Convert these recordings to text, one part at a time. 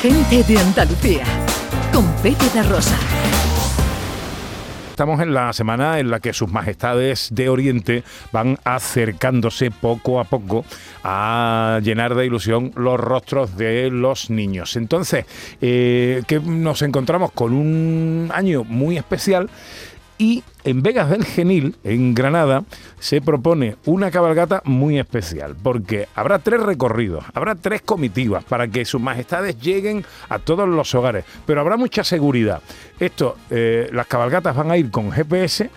Gente de Andalucía, con Pepe de Rosa. Estamos en la semana en la que sus majestades de Oriente van acercándose poco a poco a llenar de ilusión los rostros de los niños. Entonces, eh, que nos encontramos con un año muy especial y en Vegas del Genil, en Granada, se propone una cabalgata muy especial, porque habrá tres recorridos, habrá tres comitivas para que sus majestades lleguen a todos los hogares, pero habrá mucha seguridad. Esto, eh, las cabalgatas van a ir con GPS,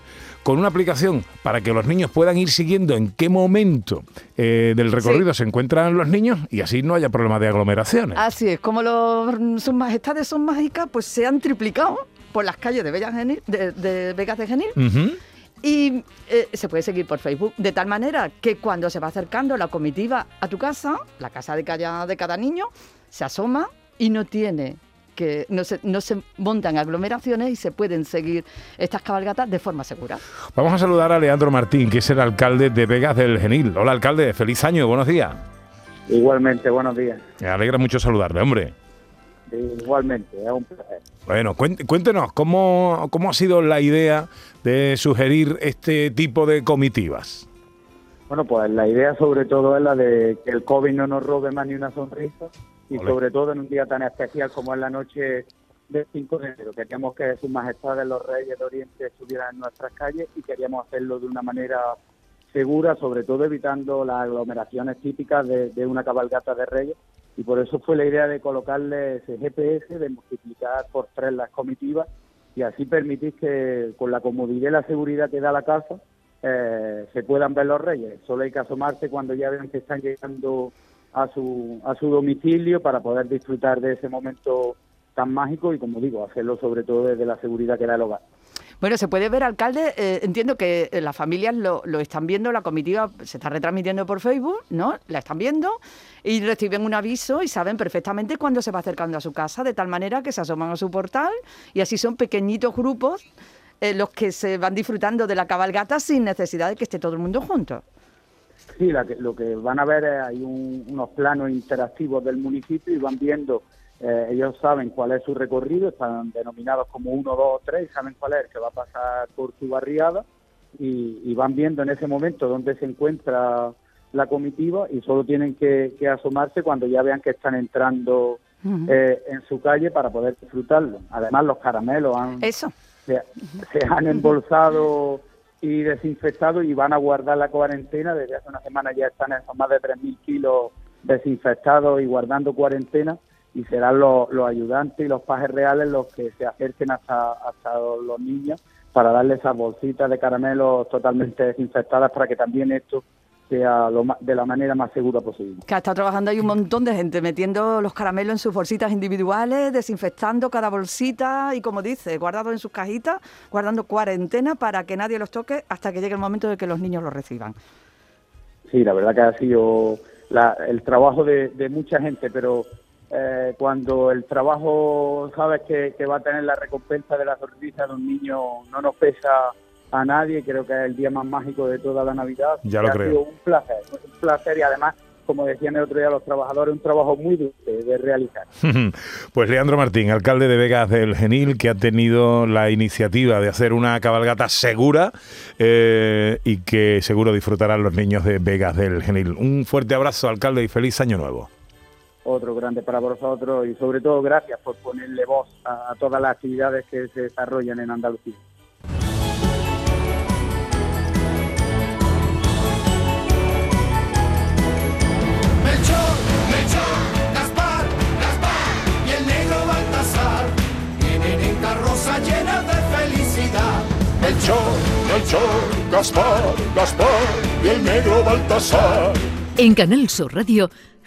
con una aplicación para que los niños puedan ir siguiendo en qué momento eh, del recorrido se encuentran los niños y así no haya problema de aglomeraciones. Así es, como los, sus majestades son mágicas, pues se han triplicado por las calles de, de, Vegas de Genil. Y eh, se puede seguir por Facebook, de tal manera que cuando se va acercando la comitiva a tu casa, la casa de cada, de cada niño, se asoma y no tiene que no se, no se montan aglomeraciones y se pueden seguir estas cabalgatas de forma segura. Vamos a saludar a Leandro Martín, que es el alcalde de Vegas del Genil. Hola, alcalde, feliz año, buenos días. Igualmente, buenos días. Me alegra mucho saludarle, hombre. Igualmente, es un placer. Bueno, cuéntenos, ¿cómo, ¿cómo ha sido la idea de sugerir este tipo de comitivas? Bueno, pues la idea sobre todo es la de que el COVID no nos robe más ni una sonrisa y sobre todo en un día tan especial como es la noche del 5 de enero. Queríamos que sus majestades los reyes de Oriente estuvieran en nuestras calles y queríamos hacerlo de una manera segura, sobre todo evitando las aglomeraciones típicas de, de una cabalgata de reyes y por eso fue la idea de colocarle ese GPS, de multiplicar por tres las comitivas y así permitir que con la comodidad y la seguridad que da la casa eh, se puedan ver los reyes. Solo hay que asomarse cuando ya vean que están llegando a su, a su domicilio para poder disfrutar de ese momento tan mágico y, como digo, hacerlo sobre todo desde la seguridad que da el hogar. Bueno, se puede ver, alcalde, eh, entiendo que eh, las familias lo, están viendo, la comitiva se está retransmitiendo por Facebook, ¿no? La están viendo y reciben un aviso y saben perfectamente cuándo se va acercando a su casa, de tal manera que se asoman a su portal y así son pequeñitos grupos eh, los que se van disfrutando de la cabalgata sin necesidad de que esté todo el mundo junto. Sí, lo que van a ver es hay unos planos interactivos del municipio y van viendo eh, ellos saben cuál es su recorrido, están denominados como 1, 2, 3, saben cuál es el que va a pasar por su barriada y, van viendo en ese momento dónde se encuentra la comitiva y solo tienen que, asomarse cuando ya vean que están entrando eh, en su calle para poder disfrutarlo. Además, los caramelos han, Eso. Se, han embolsado y desinfectado y van a guardar la cuarentena. Desde hace una semana ya están en más de 3.000 kilos desinfectados y guardando cuarentena y serán los, ayudantes y los pajes reales los que se acerquen hasta, hasta los niños para darles esas bolsitas de caramelos totalmente desinfectadas para que también esto sea lo de la manera más segura posible. Que está trabajando ahí un montón de gente metiendo los caramelos en sus bolsitas individuales, desinfectando cada bolsita y como dice, guardado en sus cajitas, guardando cuarentena para que nadie los toque hasta que llegue el momento de que los niños los reciban. Sí, la verdad que ha sido el trabajo de, de mucha gente, pero eh, cuando el trabajo sabes que, va a tener la recompensa de la sonrisa de un niño, no nos pesa a nadie, creo que es el día más mágico de toda la Navidad. Ya lo ha creo. Sido un placer, un placer y además como decían el otro día los trabajadores, un trabajo muy dulce de realizar. Pues Leandro Martín, alcalde de Vegas del Genil, que ha tenido la iniciativa de hacer una cabalgata segura eh, y que seguro disfrutarán los niños de Vegas del Genil. Un fuerte abrazo, alcalde, y feliz año nuevo otro grande para vosotros y sobre todo gracias por ponerle voz a, todas las actividades que se desarrollan en Andalucía. Melchor, Melchor, Gaspar, Gaspar y el negro Baltasar vienen en carroza llena de felicidad. Melchor, Melchor, Gaspar, Gaspar y el negro Baltasar. En Canal Sur Radio